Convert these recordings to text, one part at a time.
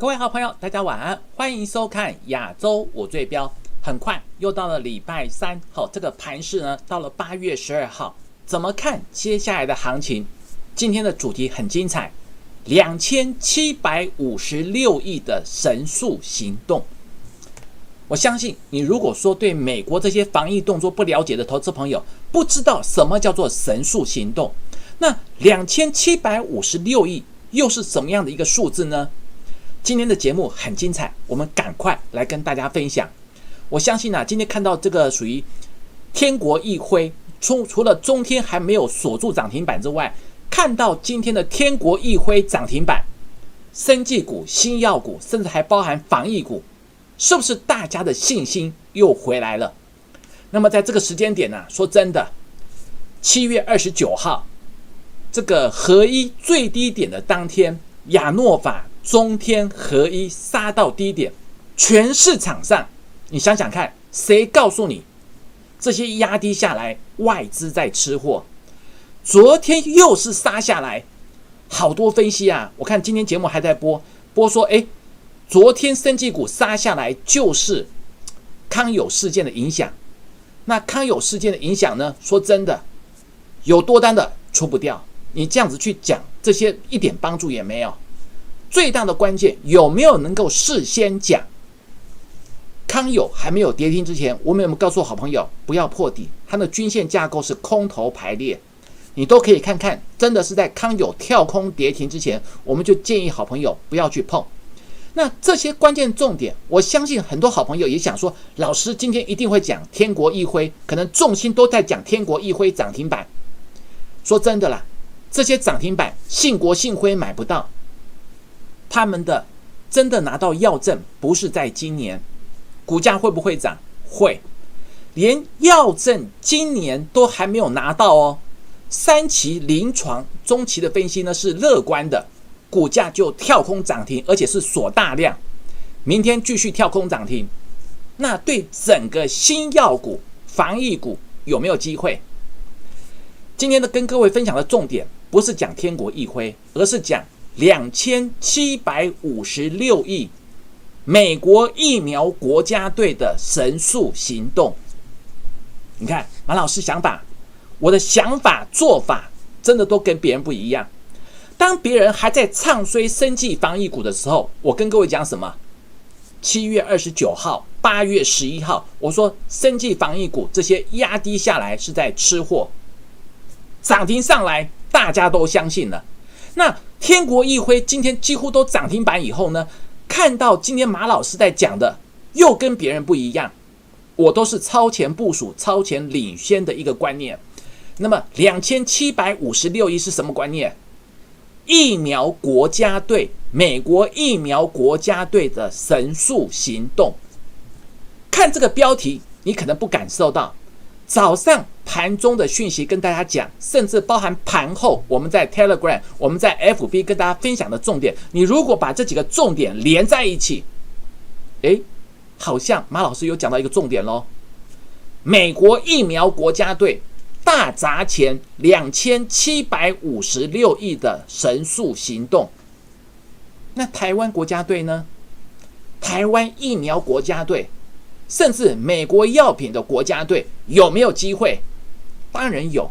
各位好朋友，大家晚安，欢迎收看亚洲我最标。很快又到了礼拜三，好，这个盘市呢到了八月十二号，怎么看接下来的行情？今天的主题很精彩，两千七百五十六亿的神速行动。我相信你，如果说对美国这些防疫动作不了解的投资朋友，不知道什么叫做神速行动，那两千七百五十六亿又是什么样的一个数字呢？今天的节目很精彩，我们赶快来跟大家分享。我相信啊，今天看到这个属于天国一辉，除除了中天还没有锁住涨停板之外，看到今天的天国一辉涨停板，生技股、新药股，甚至还包含防疫股，是不是大家的信心又回来了？那么在这个时间点呢，说真的，七月二十九号这个合一最低点的当天，亚诺法、中天合一杀到低点，全市场上。你想想看，谁告诉你这些压低下来，外资在吃货？昨天又是杀下来，好多分析啊！我看今天节目还在播播说，哎，昨天生技股杀下来就是康友事件的影响。那康友事件的影响呢？说真的，有多单的出不掉。你这样子去讲这些，一点帮助也没有。最大的关键有没有能够事先讲？康友还没有跌停之前，我们有没有告诉好朋友不要破底？它的均线架构是空头排列，你都可以看看。真的是在康友跳空跌停之前，我们就建议好朋友不要去碰。那这些关键重点，我相信很多好朋友也想说，老师今天一定会讲天国一辉，可能重心都在讲天国一辉涨停板。说真的啦，这些涨停板信国信辉买不到，他们的真的拿到药证不是在今年。股价会不会涨？会，连药证今年都还没有拿到哦。三期临床中期的分析呢是乐观的，股价就跳空涨停，而且是锁大量，明天继续跳空涨停。那对整个新药股、防疫股有没有机会？今天的跟各位分享的重点不是讲天国一辉，而是讲两千七百五十六亿。美国疫苗国家队的神速行动，你看马老师想法，我的想法做法真的都跟别人不一样。当别人还在唱衰生计防疫股的时候，我跟各位讲什么？七月二十九号、八月十一号，我说生计防疫股这些压低下来是在吃货，涨停上来大家都相信了。那天国一辉今天几乎都涨停板以后呢？看到今天马老师在讲的，又跟别人不一样，我都是超前部署、超前领先的一个观念。那么两千七百五十六亿是什么观念？疫苗国家队，美国疫苗国家队的神速行动。看这个标题，你可能不感受到。早上盘中的讯息跟大家讲，甚至包含盘后我们在 Telegram、我们在 FB 跟大家分享的重点。你如果把这几个重点连在一起，诶，好像马老师有讲到一个重点喽。美国疫苗国家队大砸钱两千七百五十六亿的神速行动，那台湾国家队呢？台湾疫苗国家队。甚至美国药品的国家队有没有机会？当然有，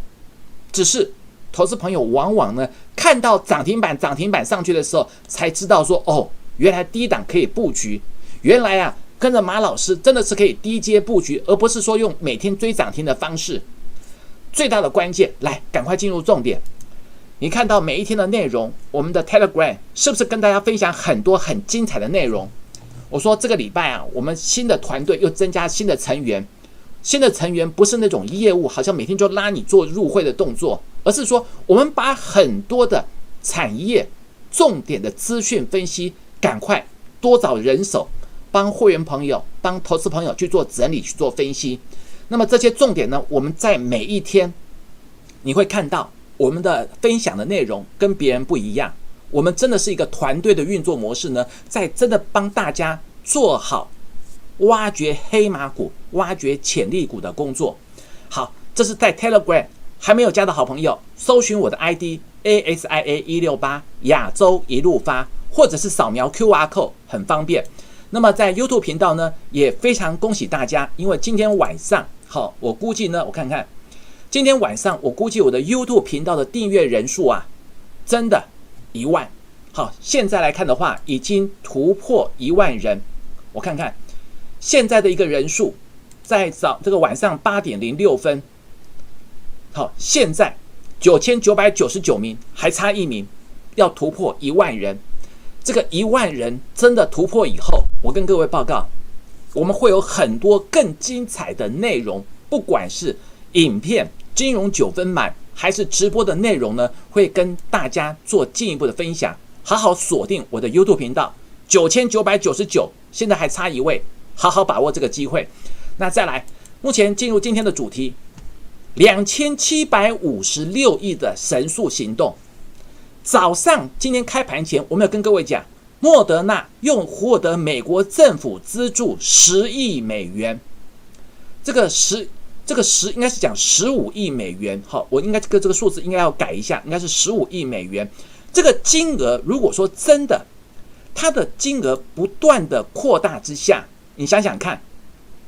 只是投资朋友往往呢看到涨停板涨停板上去的时候，才知道说哦，原来低档可以布局，原来啊跟着马老师真的是可以低阶布局，而不是说用每天追涨停的方式。最大的关键，来赶快进入重点。你看到每一天的内容，我们的 Telegram 是不是跟大家分享很多很精彩的内容？我说这个礼拜啊，我们新的团队又增加新的成员，新的成员不是那种业务，好像每天就拉你做入会的动作，而是说我们把很多的产业重点的资讯分析，赶快多找人手，帮会员朋友、帮投资朋友去做整理、去做分析。那么这些重点呢，我们在每一天你会看到我们的分享的内容跟别人不一样。我们真的是一个团队的运作模式呢，在真的帮大家做好挖掘黑马股、挖掘潜力股的工作。好，这是在 Telegram 还没有加的好朋友，搜寻我的 ID A S I A 一六八亚洲一路发，或者是扫描 QR code 很方便。那么在 YouTube 频道呢，也非常恭喜大家，因为今天晚上，好，我估计呢，我看看，今天晚上我估计我的 YouTube 频道的订阅人数啊，真的，一万。好，现在来看的话，已经突破一万人。我看看现在的一个人数，在早这个晚上八点零六分，好，现在九千九百九十九名，还差一名，要突破一万人。这个一万人真的突破以后，我跟各位报告，我们会有很多更精彩的内容，不管是影片、金融九分满，还是直播的内容呢，会跟大家做进一步的分享。好好锁定我的 YouTube 频道，九千九百九十九，现在还差一位，好好把握这个机会。那再来，目前进入今天的主题，两千七百五十六亿的神速行动。早上今天开盘前，我们有跟各位讲，莫德纳又获得美国政府资助十亿美元，这个十这个十应该是讲十五亿美元。好，我应该这个这个数字应该要改一下，应该是十五亿美元。这个金额，如果说真的，它的金额不断的扩大之下，你想想看，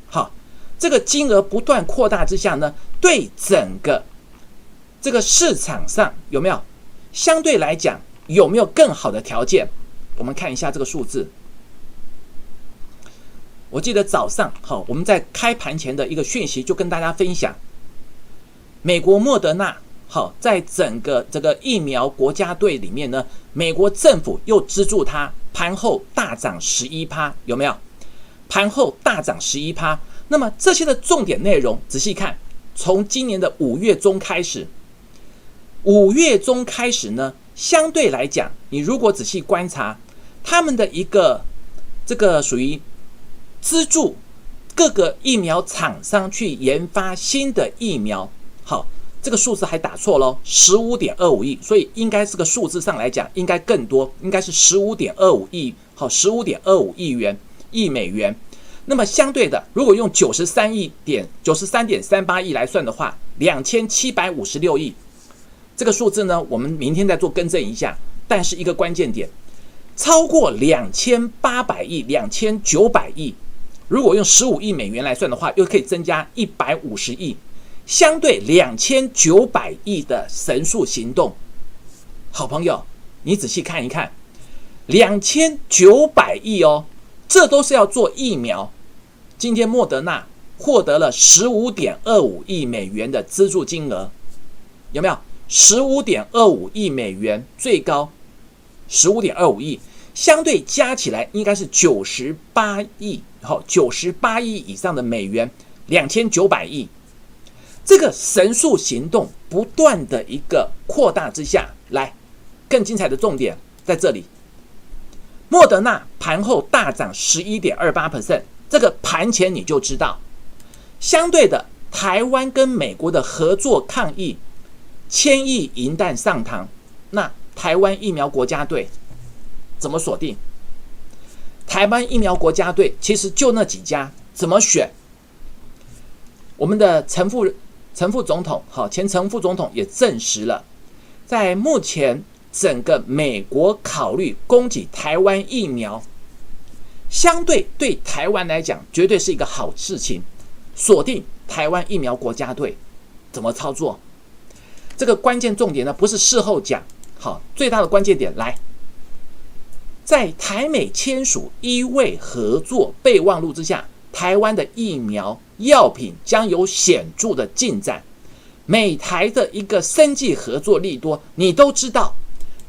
好，这个金额不断扩大之下呢，对整个这个市场上有没有相对来讲有没有更好的条件？我们看一下这个数字。我记得早上好，我们在开盘前的一个讯息就跟大家分享，美国莫德纳。好，在整个这个疫苗国家队里面呢，美国政府又资助它，盘后大涨十一趴，有没有？盘后大涨十一趴。那么这些的重点内容，仔细看，从今年的五月中开始，五月中开始呢，相对来讲，你如果仔细观察，他们的一个这个属于资助各个疫苗厂商去研发新的疫苗，好。这个数字还打错喽，十五点二五亿，所以应该这个数字上来讲应该更多，应该是十五点二五亿，好，十五点二五亿元亿美元。那么相对的，如果用九十三亿点九十三点三八亿来算的话，两千七百五十六亿，这个数字呢，我们明天再做更正一下。但是一个关键点，超过两千八百亿、两千九百亿，如果用十五亿美元来算的话，又可以增加一百五十亿。相对两千九百亿的神速行动，好朋友，你仔细看一看，两千九百亿哦，这都是要做疫苗。今天莫德纳获得了十五点二五亿美元的资助金额，有没有？十五点二五亿美元最高，十五点二五亿，相对加起来应该是九十八亿，后，九十八亿以上的美元，两千九百亿。这个神速行动不断的一个扩大之下，来更精彩的重点在这里。莫德纳盘后大涨十一点二八 percent，这个盘前你就知道。相对的，台湾跟美国的合作抗疫，千亿银弹上膛。那台湾疫苗国家队怎么锁定？台湾疫苗国家队其实就那几家，怎么选？我们的陈副。陈副总统，好，前陈副总统也证实了，在目前整个美国考虑供给台湾疫苗，相对对台湾来讲，绝对是一个好事情。锁定台湾疫苗国家队怎么操作？这个关键重点呢，不是事后讲，好，最大的关键点来，在台美签署医卫合作备忘录之下。台湾的疫苗药品将有显著的进展，美台的一个生计合作利多，你都知道。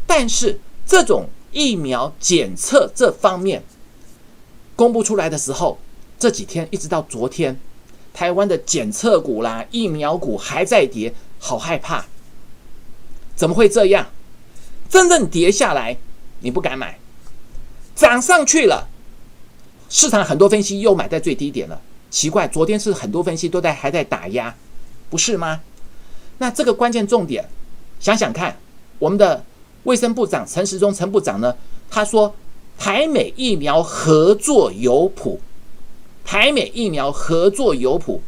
但是这种疫苗检测这方面公布出来的时候，这几天一直到昨天，台湾的检测股啦、疫苗股还在跌，好害怕。怎么会这样？真正跌下来，你不敢买，涨上去了。市场很多分析又买在最低点了，奇怪，昨天是很多分析都在还在打压，不是吗？那这个关键重点，想想看，我们的卫生部长陈时中陈部长呢，他说台美疫苗合作有谱，台美疫苗合作有谱，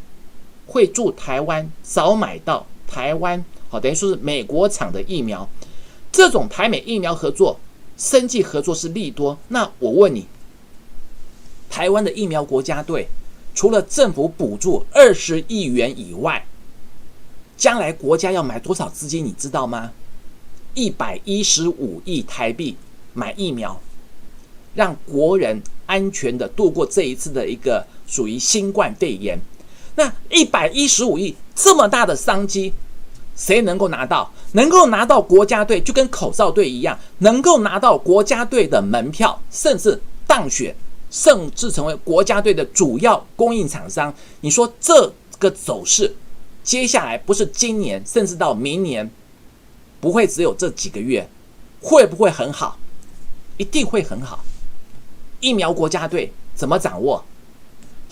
会助台湾早买到台湾，好，等于说是美国厂的疫苗，这种台美疫苗合作生计合作是利多。那我问你，台湾的疫苗国家队除了政府补助二十亿元以外，将来国家要买多少资金？你知道吗？一百一十五亿台币买疫苗，让国人安全的度过这一次的一个属于新冠肺炎。那一百一十五亿这么大的商机，谁能够拿到？能够拿到国家队，就跟口罩队一样，能够拿到国家队的门票，甚至当选，甚至成为国家队的主要供应厂商。你说这个走势，接下来不是今年，甚至到明年，不会只有这几个月，会不会很好？一定会很好。疫苗国家队怎么掌握？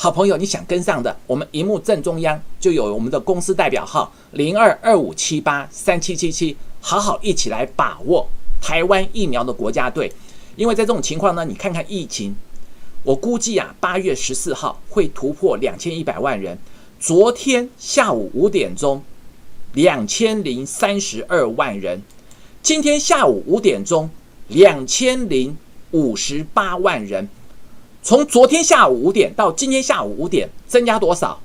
好朋友，你想跟上的，我们荧幕正中央就有我们的公司代表号零二二五七八三七七七，好好一起来把握台湾疫苗的国家队。因为在这种情况呢，你看看疫情，我估计啊，八月十四号会突破两千一百万人。昨天下午五点钟，两千零三十二万人；今天下午五点钟，两千零五十八万人。从昨天下午五点到今天下午五点，增加多少？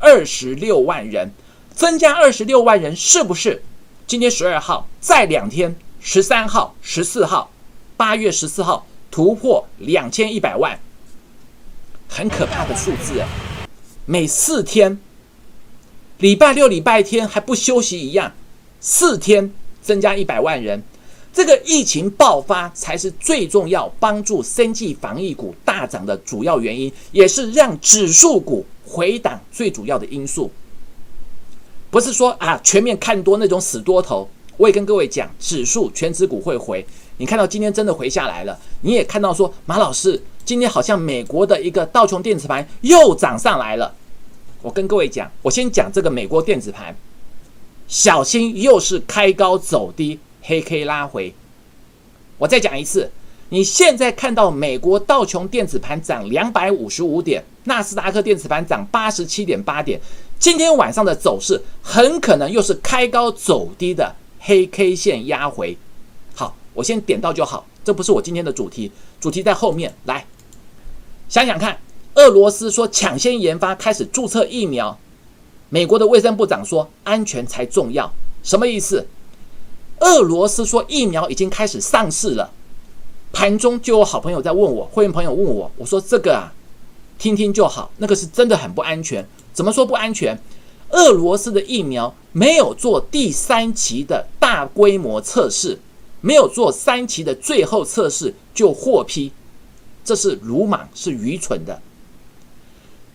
二十六万人，增加二十六万人，是不是？今天十二号，再两天，十三号、十四号，八月十四号突破两千一百万，很可怕的数字哎！每四天，礼拜六、礼拜天还不休息一样，四天增加一百万人。这个疫情爆发才是最重要，帮助生技防疫股大涨的主要原因，也是让指数股回档最主要的因素。不是说啊全面看多那种死多头，我也跟各位讲，指数全指股会回。你看到今天真的回下来了，你也看到说马老师今天好像美国的一个道琼电子盘又涨上来了。我跟各位讲，我先讲这个美国电子盘，小心又是开高走低。黑 K 拉回，我再讲一次，你现在看到美国道琼电子盘涨两百五十五点，纳斯达克电子盘涨八十七点八点，今天晚上的走势很可能又是开高走低的黑 K 线压回。好，我先点到就好，这不是我今天的主题，主题在后面。来，想想看，俄罗斯说抢先研发开始注册疫苗，美国的卫生部长说安全才重要，什么意思？俄罗斯说疫苗已经开始上市了，盘中就有好朋友在问我，会员朋友问我，我说这个啊，听听就好，那个是真的很不安全。怎么说不安全？俄罗斯的疫苗没有做第三期的大规模测试，没有做三期的最后测试就获批，这是鲁莽，是愚蠢的。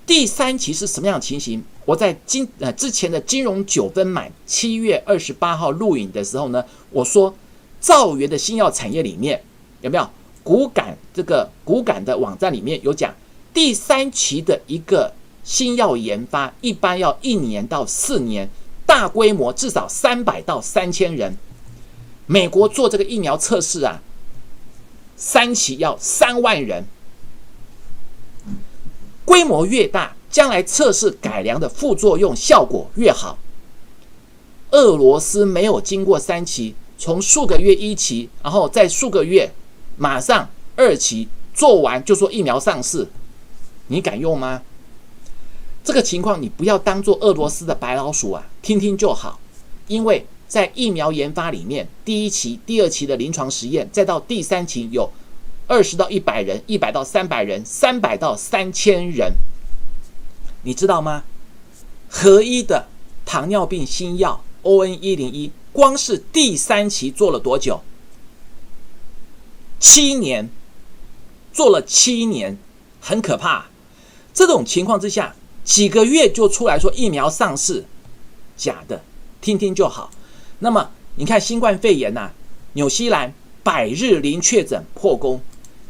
第三期是什么样的情形？我在金呃之前的金融九分满七月二十八号录影的时候呢，我说造园的新药产业里面有没有骨感这个骨感的网站里面有讲第三期的一个新药研发一般要一年到四年，大规模至少三百到三千人。美国做这个疫苗测试啊，三期要三万人。规模越大，将来测试改良的副作用效果越好。俄罗斯没有经过三期，从数个月一期，然后再数个月，马上二期做完就说疫苗上市，你敢用吗？这个情况你不要当做俄罗斯的白老鼠啊，听听就好。因为在疫苗研发里面，第一期、第二期的临床实验，再到第三期有。二十到一百人，一百到三百人，三百到三千人，你知道吗？合一的糖尿病新药 O N 一零一，光是第三期做了多久？七年，做了七年，很可怕。这种情况之下，几个月就出来说疫苗上市，假的，听听就好。那么你看新冠肺炎呐，纽西兰百日零确诊破功。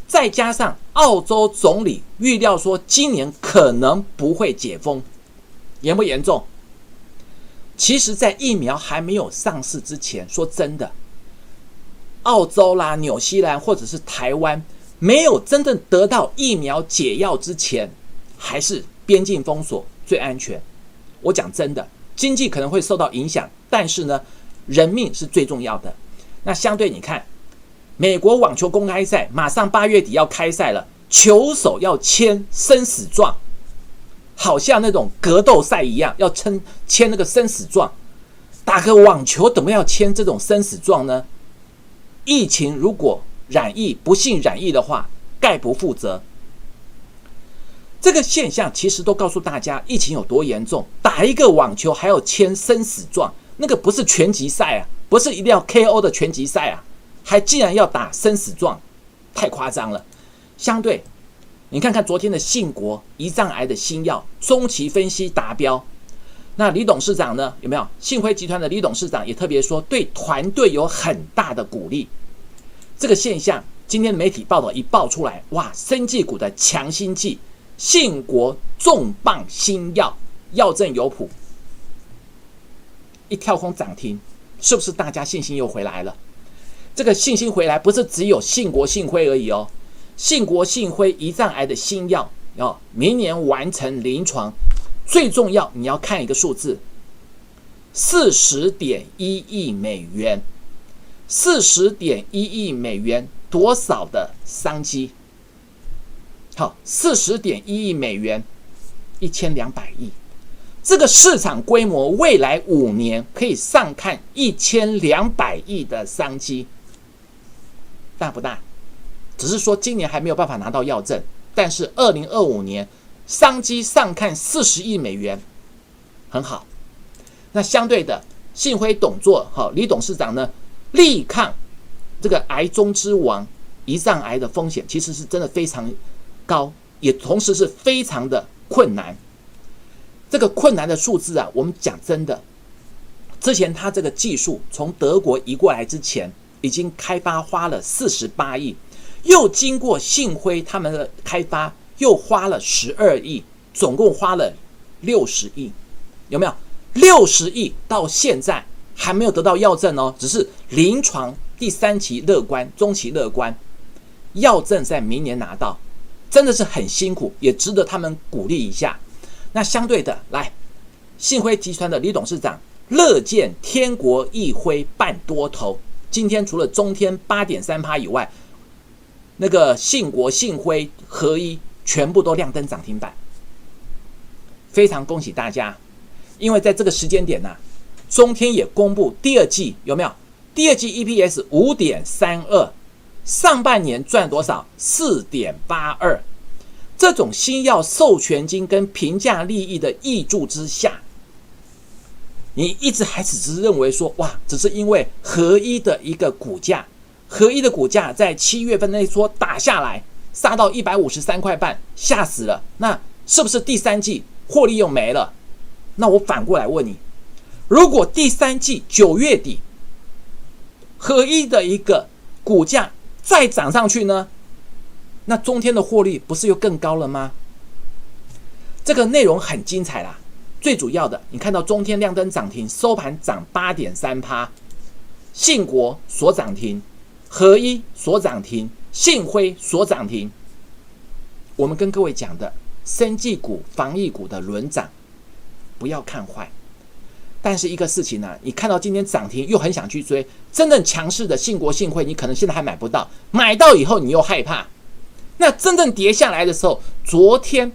再加上澳洲总理预料说，今年可能不会解封，严不严重？其实，在疫苗还没有上市之前，说真的，澳洲啦、纽西兰或者是台湾，没有真正得到疫苗解药之前，还是边境封锁最安全。我讲真的，经济可能会受到影响，但是呢，人命是最重要的。那相对你看。美国网球公开赛马上八月底要开赛了，球手要签生死状，好像那种格斗赛一样，要签签那个生死状。打个网球怎么要签这种生死状呢？疫情如果染疫不幸染疫的话，概不负责。这个现象其实都告诉大家，疫情有多严重。打一个网球还要签生死状，那个不是拳击赛啊，不是一定要 KO 的拳击赛啊，还竟然要打生死状，太夸张了。相对，你看看昨天的信国胰脏癌的新药中期分析达标，那李董事长呢？有没有？信辉集团的李董事长也特别说，对团队有很大的鼓励。这个现象，今天媒体报道一爆出来，哇，生技股的强心剂。信国重磅新药，药证有谱，一跳空涨停，是不是大家信心又回来了？这个信心回来不是只有信国信辉而已哦，信国信辉胰脏癌的新药要明年完成临床，最重要你要看一个数字，四十点一亿美元，四十点一亿美元多少的商机？好，四十点一亿美元，一千两百亿，这个市场规模，未来五年可以上看一千两百亿的商机，大不大？只是说今年还没有办法拿到药证，但是二零二五年商机上看四十亿美元，很好。那相对的，幸亏董座哈李董事长呢，力抗这个癌中之王胰脏癌的风险，其实是真的非常。高也同时是非常的困难，这个困难的数字啊，我们讲真的，之前他这个技术从德国移过来之前，已经开发花了四十八亿，又经过信辉他们的开发，又花了十二亿，总共花了六十亿，有没有？六十亿到现在还没有得到药证哦，只是临床第三期乐观，中期乐观，药证在明年拿到。真的是很辛苦，也值得他们鼓励一下。那相对的，来信辉集团的李董事长乐见天国一辉半多头。今天除了中天八点三趴以外，那个信国、信辉合一全部都亮灯涨停板，非常恭喜大家！因为在这个时间点呢，中天也公布第二季有没有？第二季 EPS 五点三二。上半年赚多少？四点八二。这种新药授权金跟平价利益的益助之下，你一直还只是认为说，哇，只是因为合一的一个股价，合一的股价在七月份那一撮打下来，杀到一百五十三块半，吓死了。那是不是第三季获利又没了？那我反过来问你，如果第三季九月底合一的一个股价，再涨上去呢，那中天的获利不是又更高了吗？这个内容很精彩啦。最主要的，你看到中天亮灯涨停，收盘涨八点三趴，信国所涨停，合一所涨停，信辉所涨停。我们跟各位讲的生技股、防疫股的轮涨，不要看坏。但是一个事情呢，你看到今天涨停又很想去追，真正强势的信国信汇，你可能现在还买不到，买到以后你又害怕。那真正跌下来的时候，昨天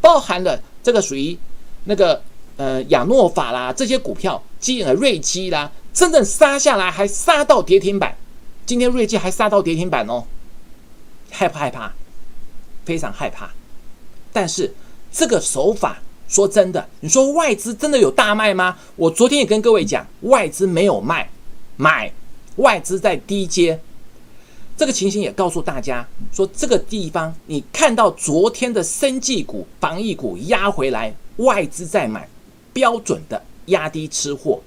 包含了这个属于那个呃亚诺法啦这些股票，基呃瑞基啦，真正杀下来还杀到跌停板，今天瑞基还杀到跌停板哦，害不害怕？非常害怕。但是这个手法。说真的，你说外资真的有大卖吗？我昨天也跟各位讲，外资没有卖，买外资在低阶，这个情形也告诉大家，说这个地方你看到昨天的生技股、防疫股压回来，外资在买，标准的压低吃货。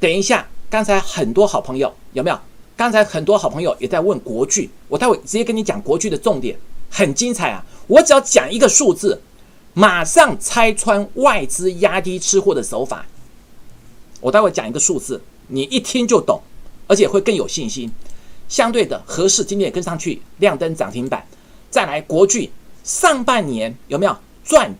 等一下，刚才很多好朋友有没有？刚才很多好朋友也在问国巨，我待会直接跟你讲国巨的重点，很精彩啊！我只要讲一个数字。马上拆穿外资压低吃货的手法。我待会讲一个数字，你一听就懂，而且会更有信心。相对的，合适今天也跟上去，亮灯涨停板。再来，国巨上半年有没有赚？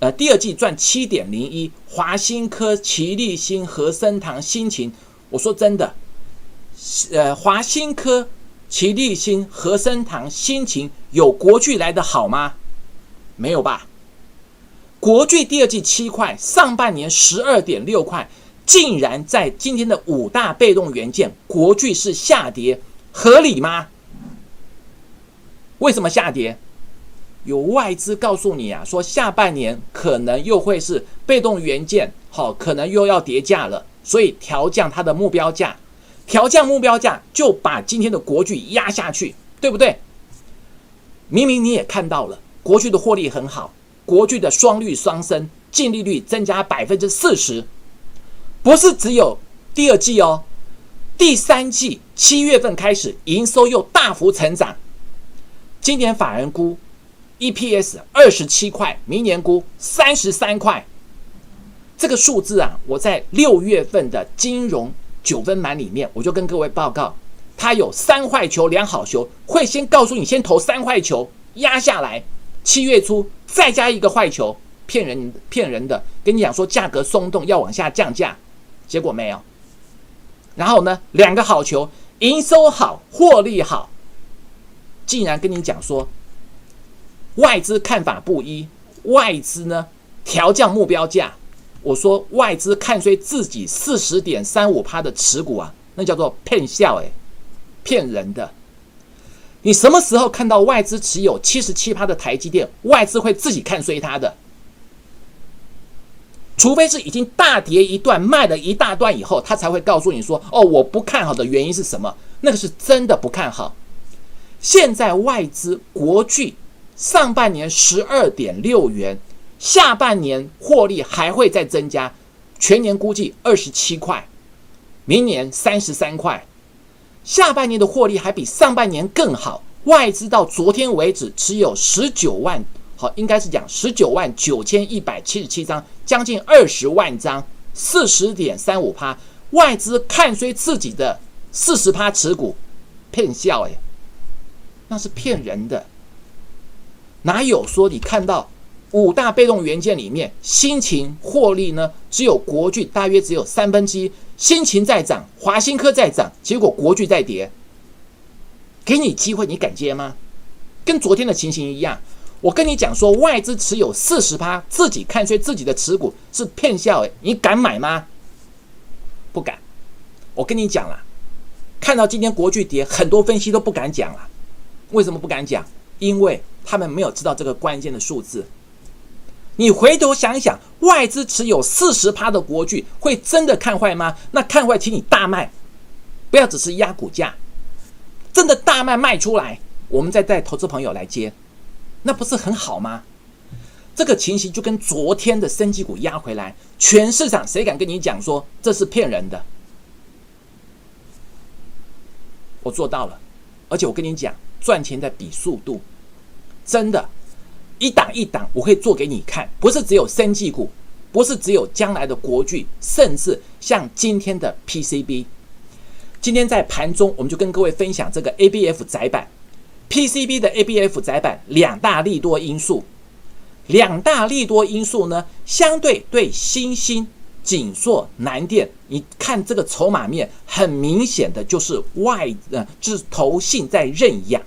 呃，第二季赚七点零一。华新科、奇力新、和生堂、新情，我说真的，呃华新科、奇力新、和生堂、新晴有国巨来的好吗？没有吧？国巨第二季七块，上半年十二点六块，竟然在今天的五大被动元件，国巨是下跌，合理吗？为什么下跌？有外资告诉你啊，说下半年可能又会是被动元件，好，可能又要跌价了，所以调降它的目标价，调降目标价就把今天的国巨压下去，对不对？明明你也看到了，国巨的获利很好。国巨的双率双升，净利率增加百分之四十，不是只有第二季哦，第三季七月份开始营收又大幅成长。今年法人估 EPS 二十七块，明年估三十三块。这个数字啊，我在六月份的金融九分满里面，我就跟各位报告，它有三坏球两好球，会先告诉你先投三坏球压下来。七月初再加一个坏球，骗人骗人的，跟你讲说价格松动要往下降价，结果没有。然后呢，两个好球，营收好，获利好，竟然跟你讲说外资看法不一，外资呢调降目标价。我说外资看衰自己四十点三五趴的持股啊，那叫做骗笑诶，骗人的。你什么时候看到外资持有七十七趴的台积电，外资会自己看衰它的？除非是已经大跌一段，卖了一大段以后，他才会告诉你说：“哦，我不看好的原因是什么？”那个是真的不看好。现在外资国巨上半年十二点六元，下半年获利还会再增加，全年估计二十七块，明年三十三块。下半年的获利还比上半年更好，外资到昨天为止持有十九万，好，应该是讲十九万九千一百七十七张，将近二十万张，四十点三五趴。外资看衰自己的四十趴持股，骗笑哎，那是骗人的，哪有说你看到五大被动元件里面，新情获利呢？只有国巨大约只有三分之一。心情在涨，华新科在涨，结果国巨在跌。给你机会，你敢接吗？跟昨天的情形一样。我跟你讲说，外资持有四十趴，自己看衰自己的持股是骗笑诶，你敢买吗？不敢。我跟你讲了，看到今天国巨跌，很多分析都不敢讲了。为什么不敢讲？因为他们没有知道这个关键的数字。你回头想想，外资持有四十趴的国巨，会真的看坏吗？那看坏，请你大卖，不要只是压股价，真的大卖卖出来，我们再带投资朋友来接，那不是很好吗？这个情形就跟昨天的升级股压回来，全市场谁敢跟你讲说这是骗人的？我做到了，而且我跟你讲，赚钱在比速度，真的。一档一档，我可以做给你看，不是只有生技股，不是只有将来的国巨，甚至像今天的 PCB。今天在盘中，我们就跟各位分享这个 ABF 窄板，PCB 的 ABF 窄板两大利多因素，两大利多因素呢，相对对新兴、锦硕、南电，你看这个筹码面，很明显的就是外呃，就是投信在认养，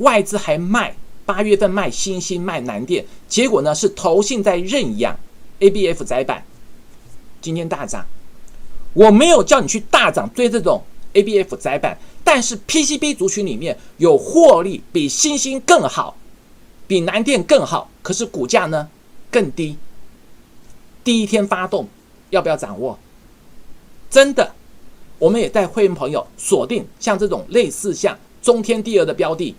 外资还卖。八月份卖新兴卖南电，结果呢是投信在认养 ABF 窄板，今天大涨。我没有叫你去大涨追这种 ABF 窄板，但是 PCB 族群里面有获利比新兴更好，比南电更好，可是股价呢更低。第一天发动要不要掌握？真的，我们也带会员朋友锁定像这种类似像中天第二的标的。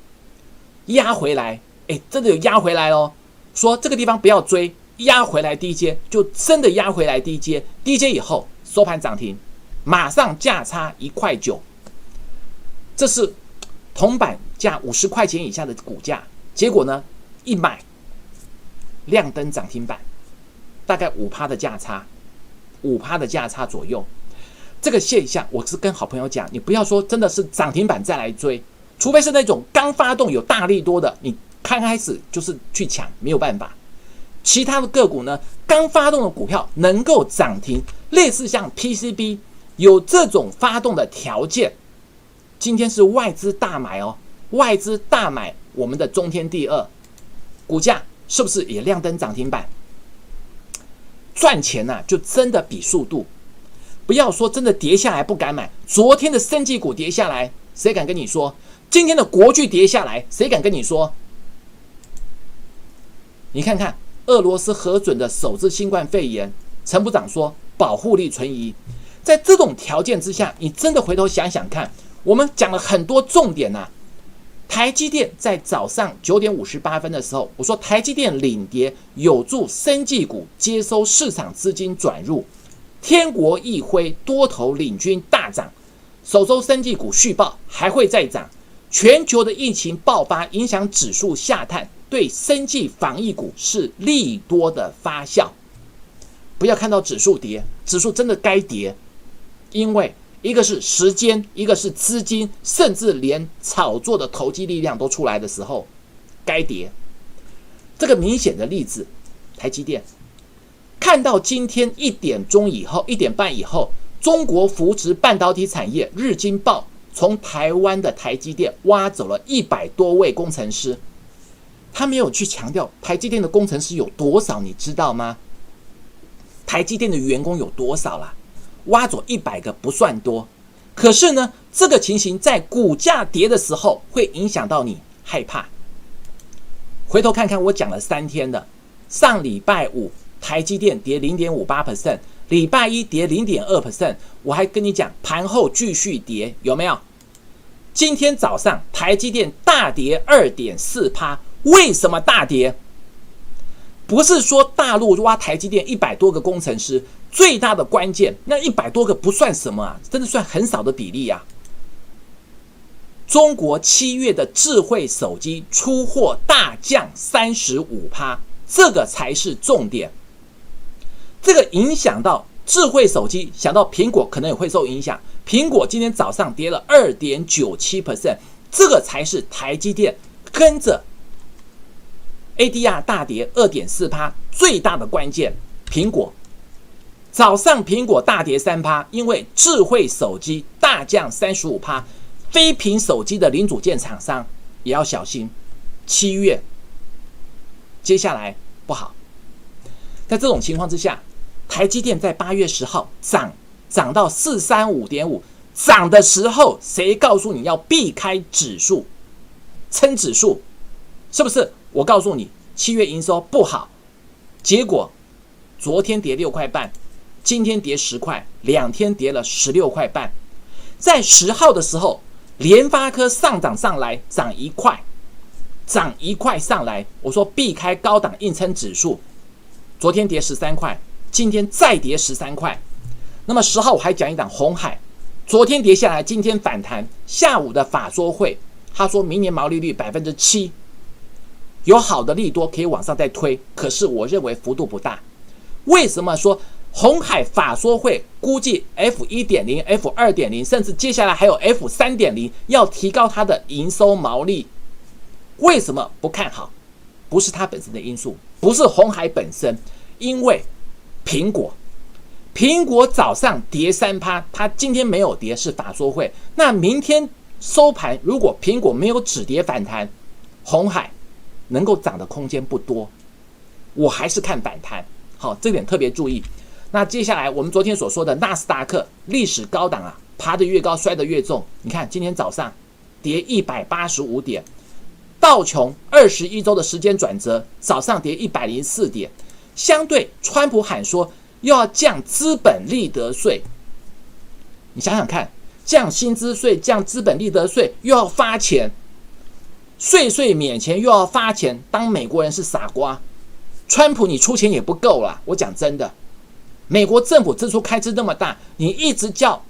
压回来，哎，真的有压回来哦。说这个地方不要追，压回来低阶就真的压回来低阶，低阶以后收盘涨停，马上价差一块九。这是铜板价五十块钱以下的股价，结果呢一买亮灯涨停板，大概五趴的价差，五趴的价差左右。这个现象，我是跟好朋友讲，你不要说真的是涨停板再来追。除非是那种刚发动有大力多的，你刚开始就是去抢，没有办法。其他的个股呢，刚发动的股票能够涨停，类似像 PCB 有这种发动的条件，今天是外资大买哦，外资大买我们的中天第二，股价是不是也亮灯涨停板？赚钱呐，就真的比速度。不要说真的跌下来不敢买，昨天的生技股跌下来，谁敢跟你说？今天的国巨跌下来，谁敢跟你说？你看看俄罗斯核准的首次新冠肺炎，陈部长说保护力存疑。在这种条件之下，你真的回头想想看，我们讲了很多重点呐。台积电在早上九点五十八分的时候，我说台积电领跌，有助生技股接收市场资金转入。天国一辉多头领军大涨，首周生技股续报还会再涨。全球的疫情爆发影响指数下探，对生技防疫股是利多的发酵。不要看到指数跌，指数真的该跌，因为。一个是时间，一个是资金，甚至连炒作的投机力量都出来的时候，该跌。这个明显的例子，台积电，看到今天一点钟以后，一点半以后，中国扶持半导体产业日经报从台湾的台积电挖走了一百多位工程师，他没有去强调台积电的工程师有多少，你知道吗？台积电的员工有多少啦？挖走一百个不算多，可是呢，这个情形在股价跌的时候会影响到你害怕。回头看看我讲了三天的，上礼拜五台积电跌零点五八 percent，礼拜一跌零点二 percent，我还跟你讲盘后继续跌，有没有？今天早上台积电大跌二点四趴，为什么大跌？不是说大陆挖台积电一百多个工程师。最大的关键，那一百多个不算什么啊，真的算很少的比例呀。中国七月的智慧手机出货大降三十五趴，这个才是重点。这个影响到智慧手机，想到苹果可能也会受影响。苹果今天早上跌了二点九七 percent，这个才是台积电跟着 ADR 大跌二点四趴最大的关键。苹果。早上苹果大跌三趴，因为智慧手机大降三十五趴，非屏手机的零组件厂商也要小心。七月接下来不好，在这种情况之下，台积电在八月十号涨涨到四三五点五，涨的时候谁告诉你要避开指数，撑指数，是不是？我告诉你，七月营收不好，结果昨天跌六块半。今天跌十块，两天跌了十六块半。在十号的时候，联发科上涨上来，涨一块，涨一块上来。我说避开高档硬撑指数。昨天跌十三块，今天再跌十三块。那么十号我还讲一档红海，昨天跌下来，今天反弹。下午的法说会，他说明年毛利率百分之七，有好的利多可以往上再推，可是我认为幅度不大。为什么说？红海法说会估计 F 一点零、F 二点零，甚至接下来还有 F 三点零，要提高它的营收毛利。为什么不看好？不是它本身的因素，不是红海本身，因为苹果，苹果早上跌三趴，它今天没有跌，是法说会。那明天收盘，如果苹果没有止跌反弹，红海能够涨的空间不多。我还是看反弹，好，这点特别注意。那接下来我们昨天所说的纳斯达克历史高档啊，爬得越高摔得越重。你看今天早上跌一百八十五点，道琼二十一周的时间转折，早上跌一百零四点。相对川普喊说又要降资本利得税，你想想看，降薪资税、降资本利得税又要发钱，税税免钱又要发钱，当美国人是傻瓜。川普你出钱也不够了，我讲真的。美国政府支出开支那么大，你一直叫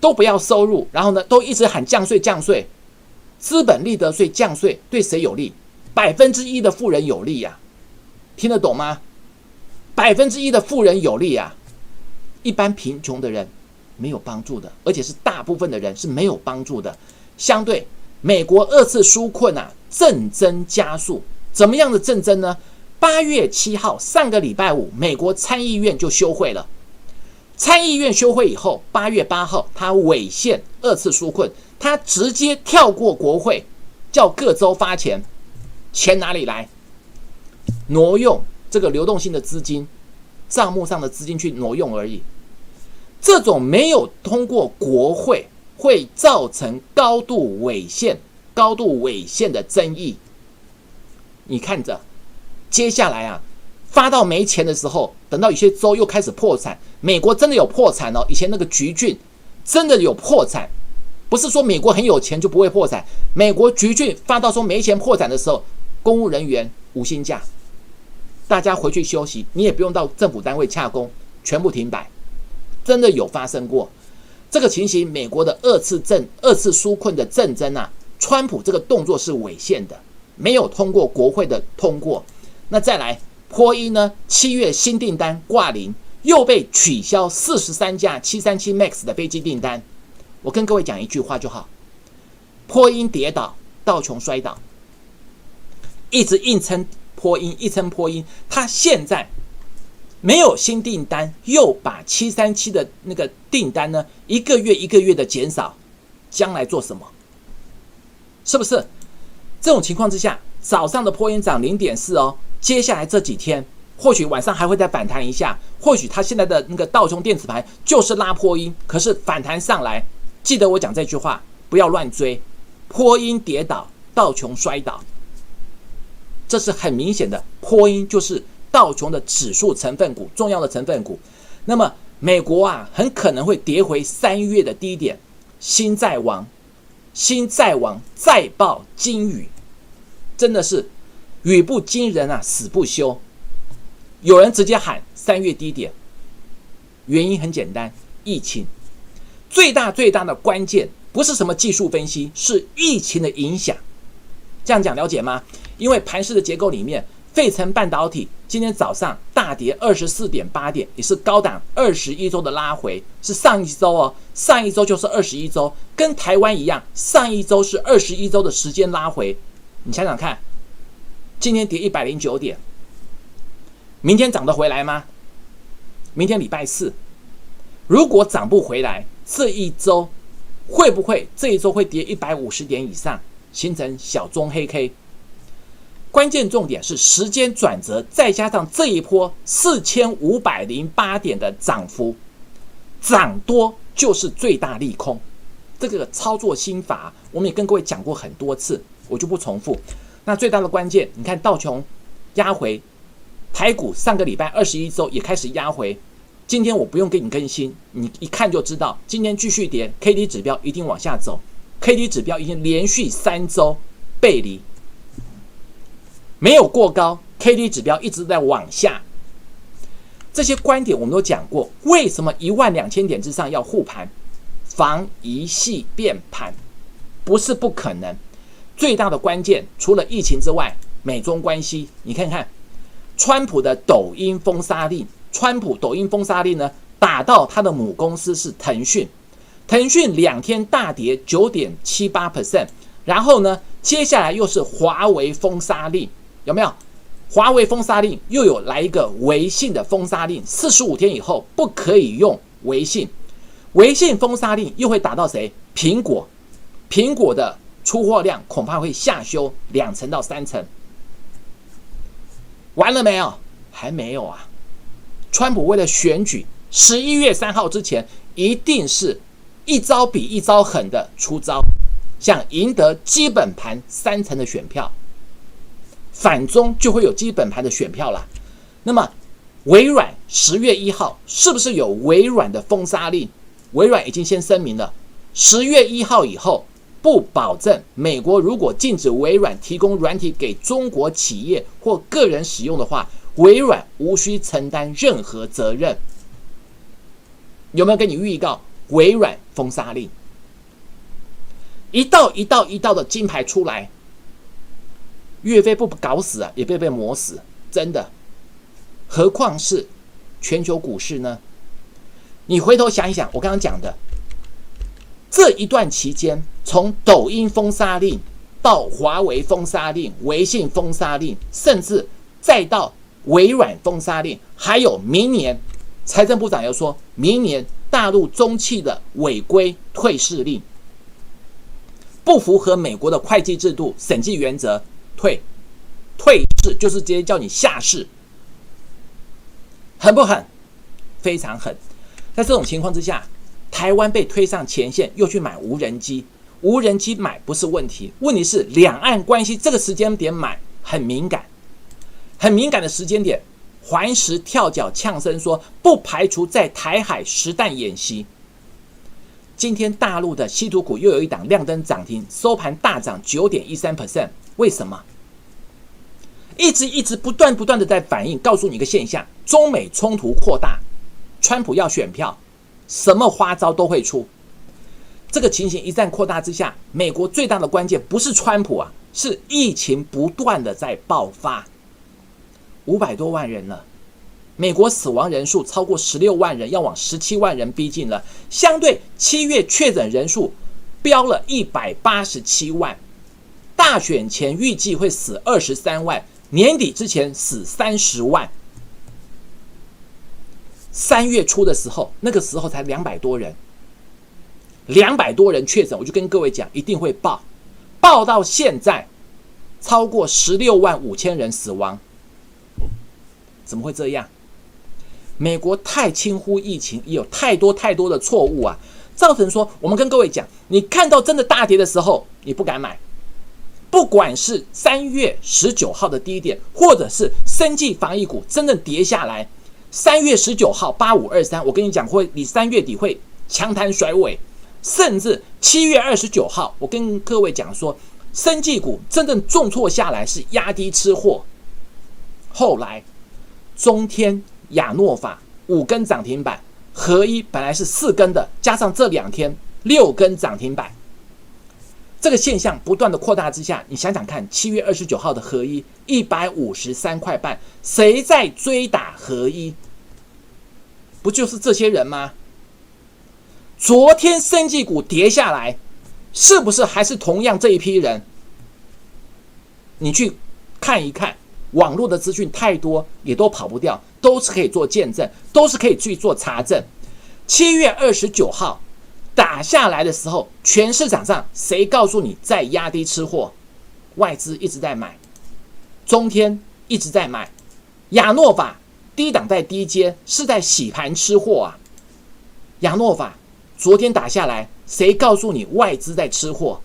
都不要收入，然后呢，都一直喊降税降税，资本利得税降税对谁有利？百分之一的富人有利呀，听得懂吗？百分之一的富人有利啊，一般贫穷的人没有帮助的，而且是大部分的人是没有帮助的。相对美国二次纾困啊，正增加速，怎么样的正增呢？八月七号，上个礼拜五，美国参议院就休会了。参议院休会以后，八月八号，他违宪二次纾困，他直接跳过国会，叫各州发钱，钱哪里来？挪用这个流动性的资金，账目上的资金去挪用而已。这种没有通过国会，会造成高度违宪、高度违宪的争议。你看着，接下来啊，发到没钱的时候，等到有些州又开始破产，美国真的有破产哦。以前那个橘郡真的有破产，不是说美国很有钱就不会破产。美国橘郡发到说没钱破产的时候，公务人员无薪假，大家回去休息，你也不用到政府单位洽工，全部停摆，真的有发生过这个情形。美国的二次政二次纾困的政争啊，川普这个动作是违宪的。没有通过国会的通过，那再来波音呢？七月新订单挂零，又被取消四十三架七三七 MAX 的飞机订单。我跟各位讲一句话就好：波音跌倒，道琼摔倒，一直硬撑波音，一撑波音。它现在没有新订单，又把七三七的那个订单呢，一个月一个月的减少，将来做什么？是不是？这种情况之下，早上的破音涨零点四哦，接下来这几天或许晚上还会再反弹一下，或许它现在的那个道琼电子盘就是拉破音，可是反弹上来，记得我讲这句话，不要乱追，破音跌倒，道琼摔倒，这是很明显的，破音就是道琼的指数成分股，重要的成分股。那么美国啊，很可能会跌回三月的低点，新债王，新债王再报金雨。真的是语不惊人啊，死不休。有人直接喊三月低点，原因很简单，疫情最大最大的关键不是什么技术分析，是疫情的影响。这样讲了解吗？因为盘势的结构里面，费城半导体今天早上大跌二十四点八点，也是高档二十一周的拉回，是上一周哦，上一周就是二十一周，跟台湾一样，上一周是二十一周的时间拉回。你想想看，今天跌一百零九点，明天涨得回来吗？明天礼拜四，如果涨不回来，这一周会不会这一周会跌一百五十点以上，形成小中黑 K？关键重点是时间转折，再加上这一波四千五百零八点的涨幅，涨多就是最大利空。这个操作心法，我们也跟各位讲过很多次。我就不重复。那最大的关键，你看道琼压回，台股上个礼拜二十一周也开始压回。今天我不用给你更新，你一看就知道，今天继续跌，K D 指标一定往下走。K D 指标已经连续三周背离，没有过高，K D 指标一直在往下。这些观点我们都讲过，为什么一万两千点之上要护盘，防一系变盘，不是不可能。最大的关键，除了疫情之外，美中关系。你看看，川普的抖音封杀令，川普抖音封杀令呢，打到他的母公司是腾讯，腾讯两天大跌九点七八 percent，然后呢，接下来又是华为封杀令，有没有？华为封杀令又有来一个微信的封杀令，四十五天以后不可以用微信，微信封杀令又会打到谁？苹果，苹果的。出货量恐怕会下修两成到三成，完了没有？还没有啊！川普为了选举，十一月三号之前，一定是一招比一招狠的出招，想赢得基本盘三成的选票，反中就会有基本盘的选票了。那么，微软十月一号是不是有微软的封杀令？微软已经先声明了，十月一号以后。不保证美国如果禁止微软提供软体给中国企业或个人使用的话，微软无需承担任何责任。有没有跟你预告微软封杀令？一道一道一道的金牌出来，岳飞不搞死啊，也被被磨死，真的。何况是全球股市呢？你回头想一想，我刚刚讲的。这一段期间，从抖音封杀令到华为封杀令、微信封杀令，甚至再到微软封杀令，还有明年财政部长又说明年大陆中企的违规退市令，不符合美国的会计制度审计原则，退，退市就是直接叫你下市，狠不狠？非常狠。在这种情况之下，台湾被推上前线，又去买无人机，无人机买不是问题，问题是两岸关系这个时间点买很敏感，很敏感的时间点，环石跳脚呛声说不排除在台海实弹演习。今天大陆的稀土股又有一档亮灯涨停，收盘大涨九点一三 percent。为什么？一直一直不断不断的在反映，告诉你一个现象：中美冲突扩大，川普要选票，什么花招都会出。这个情形一旦扩大之下，美国最大的关键不是川普啊，是疫情不断的在爆发，五百多万人了。美国死亡人数超过十六万人，要往十七万人逼近了。相对七月确诊人数飙了一百八十七万，大选前预计会死二十三万，年底之前死三十万。三月初的时候，那个时候才两百多人，两百多人确诊，我就跟各位讲，一定会爆，爆到现在超过十六万五千人死亡，怎么会这样？美国太轻忽疫情，也有太多太多的错误啊，造成说我们跟各位讲，你看到真的大跌的时候，你不敢买。不管是三月十九号的低点，或者是生技防疫股真正跌下来，三月十九号八五二三，我跟你讲会，你三月底会强弹甩尾，甚至七月二十九号，我跟各位讲说，生技股真正重挫下来是压低吃货，后来中天。亚诺法五根涨停板，合一本来是四根的，加上这两天六根涨停板，这个现象不断的扩大之下，你想想看，七月二十九号的合一一百五十三块半，谁在追打合一？不就是这些人吗？昨天生技股跌下来，是不是还是同样这一批人？你去看一看。网络的资讯太多，也都跑不掉，都是可以做见证，都是可以去做查证。七月二十九号打下来的时候，全市场上谁告诉你在压低吃货？外资一直在买，中天一直在买，亚诺法低档在低阶是在洗盘吃货啊！亚诺法昨天打下来，谁告诉你外资在吃货？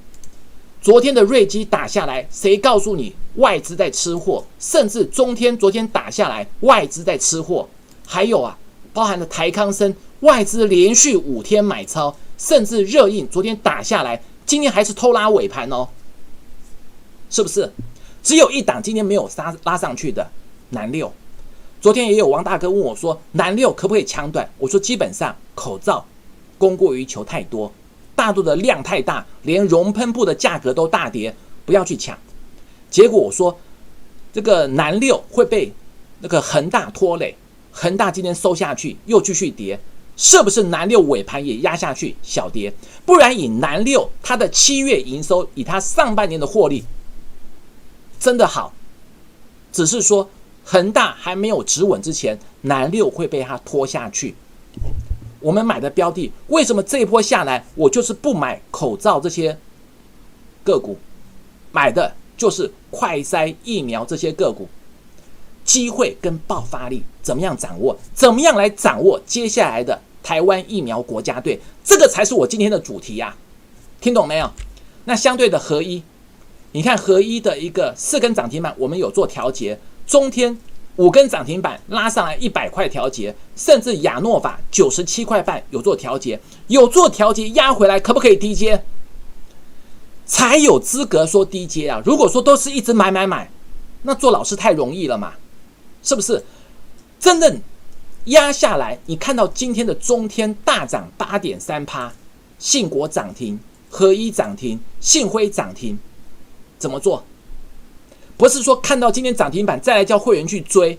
昨天的瑞基打下来，谁告诉你外资在吃货？甚至中天昨天打下来，外资在吃货。还有啊，包含了台康生，外资连续五天买超，甚至热印昨天打下来，今天还是偷拉尾盘哦，是不是？只有一档今天没有拉拉上去的南六，昨天也有王大哥问我说，南六可不可以抢短？我说基本上口罩供过于求太多。大陆的量太大，连熔喷布的价格都大跌，不要去抢。结果我说，这个南六会被那个恒大拖累，恒大今天收下去又继续跌，是不是南六尾盘也压下去小跌？不然以南六它的七月营收，以它上半年的获利，真的好，只是说恒大还没有止稳之前，南六会被它拖下去。我们买的标的为什么这一波下来，我就是不买口罩这些个股，买的就是快筛疫苗这些个股，机会跟爆发力怎么样掌握？怎么样来掌握接下来的台湾疫苗国家队？这个才是我今天的主题呀，听懂没有？那相对的合一，你看合一的一个四根涨停板，我们有做调节，中天。五根涨停板拉上来一百块调节，甚至亚诺法九十七块半有做调节，有做调节压回来可不可以低接？才有资格说低接啊！如果说都是一直买买买，那做老师太容易了嘛？是不是？真正压下来，你看到今天的中天大涨八点三趴，信国涨停，合一涨停，信辉涨停，怎么做？不是说看到今天涨停板再来叫会员去追，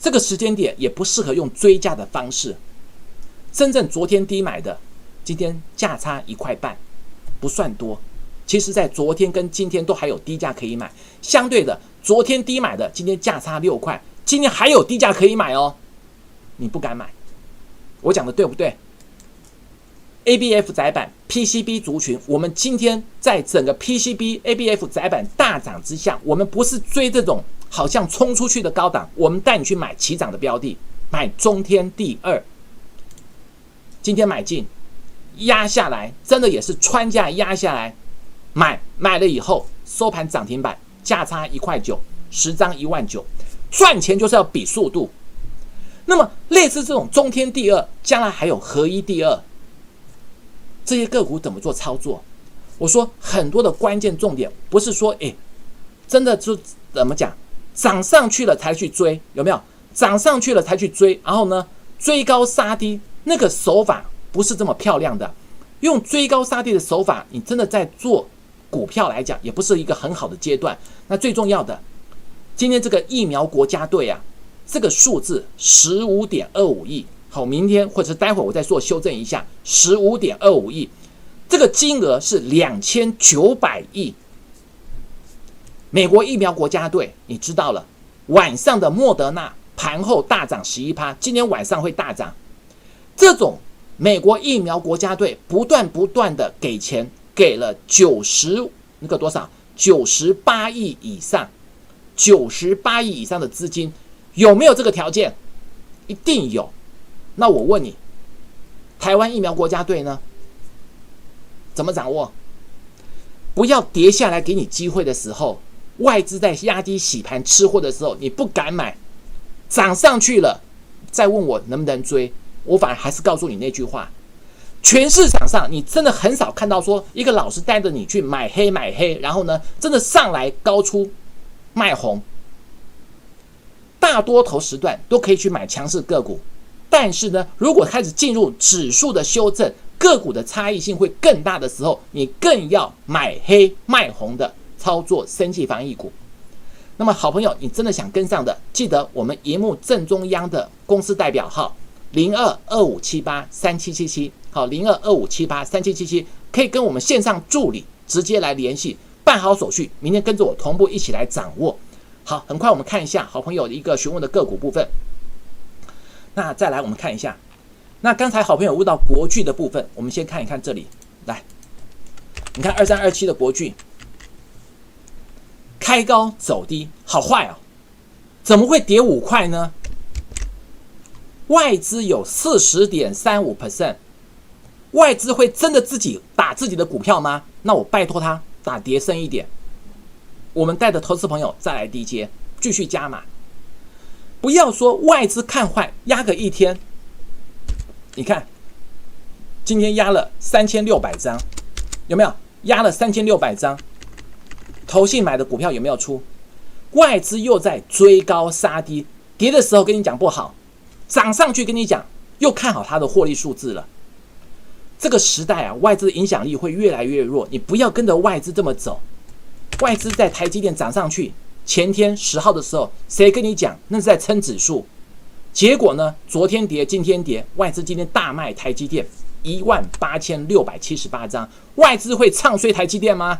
这个时间点也不适合用追价的方式。真正昨天低买的，今天价差一块半，不算多。其实，在昨天跟今天都还有低价可以买。相对的，昨天低买的，今天价差六块，今天还有低价可以买哦。你不敢买，我讲的对不对？ABF 窄板 PCB 族群，我们今天在整个 PCB ABF 窄板大涨之下，我们不是追这种好像冲出去的高档，我们带你去买起涨的标的，买中天第二。今天买进，压下来，真的也是穿价压下来，买买了以后收盘涨停板，价差一块九，十张一万九，赚钱就是要比速度。那么类似这种中天第二，将来还有合一第二。这些个股怎么做操作？我说很多的关键重点不是说，哎，真的就怎么讲，涨上去了才去追，有没有？涨上去了才去追，然后呢，追高杀低，那个手法不是这么漂亮的。用追高杀低的手法，你真的在做股票来讲，也不是一个很好的阶段。那最重要的，今天这个疫苗国家队啊，这个数字十五点二五亿。好，明天或者是待会儿我再做修正一下，十五点二五亿，这个金额是两千九百亿。美国疫苗国家队，你知道了，晚上的莫德纳盘后大涨十一趴，今天晚上会大涨。这种美国疫苗国家队不断不断的给钱，给了九十那个多少，九十八亿以上，九十八亿以上的资金，有没有这个条件？一定有。那我问你，台湾疫苗国家队呢？怎么掌握？不要跌下来给你机会的时候，外资在压低洗盘吃货的时候，你不敢买；涨上去了，再问我能不能追，我反而还是告诉你那句话：全市场上你真的很少看到说一个老师带着你去买黑买黑，然后呢，真的上来高出卖红。大多头时段都可以去买强势个股。但是呢，如果开始进入指数的修正，个股的差异性会更大的时候，你更要买黑卖红的操作生计防疫股。那么，好朋友，你真的想跟上的，记得我们荧幕正中央的公司代表号零二二五七八三七七七，好，零二二五七八三七七七，可以跟我们线上助理直接来联系，办好手续，明天跟着我同步一起来掌握。好，很快我们看一下好朋友的一个询问的个股部分。那再来，我们看一下。那刚才好朋友问到国巨的部分，我们先看一看这里。来，你看二三二七的国巨，开高走低，好坏哦？怎么会跌五块呢？外资有四十点三五 percent，外资会真的自己打自己的股票吗？那我拜托他打跌深一点。我们带着投资朋友再来低接，继续加码。不要说外资看坏，压个一天。你看，今天压了三千六百张，有没有？压了三千六百张，投信买的股票有没有出？外资又在追高杀低，跌的时候跟你讲不好，涨上去跟你讲又看好它的获利数字了。这个时代啊，外资影响力会越来越弱，你不要跟着外资这么走。外资在台积电涨上去。前天十号的时候，谁跟你讲那是在撑指数？结果呢？昨天跌，今天跌，外资今天大卖台积电一万八千六百七十八张，外资会唱衰台积电吗？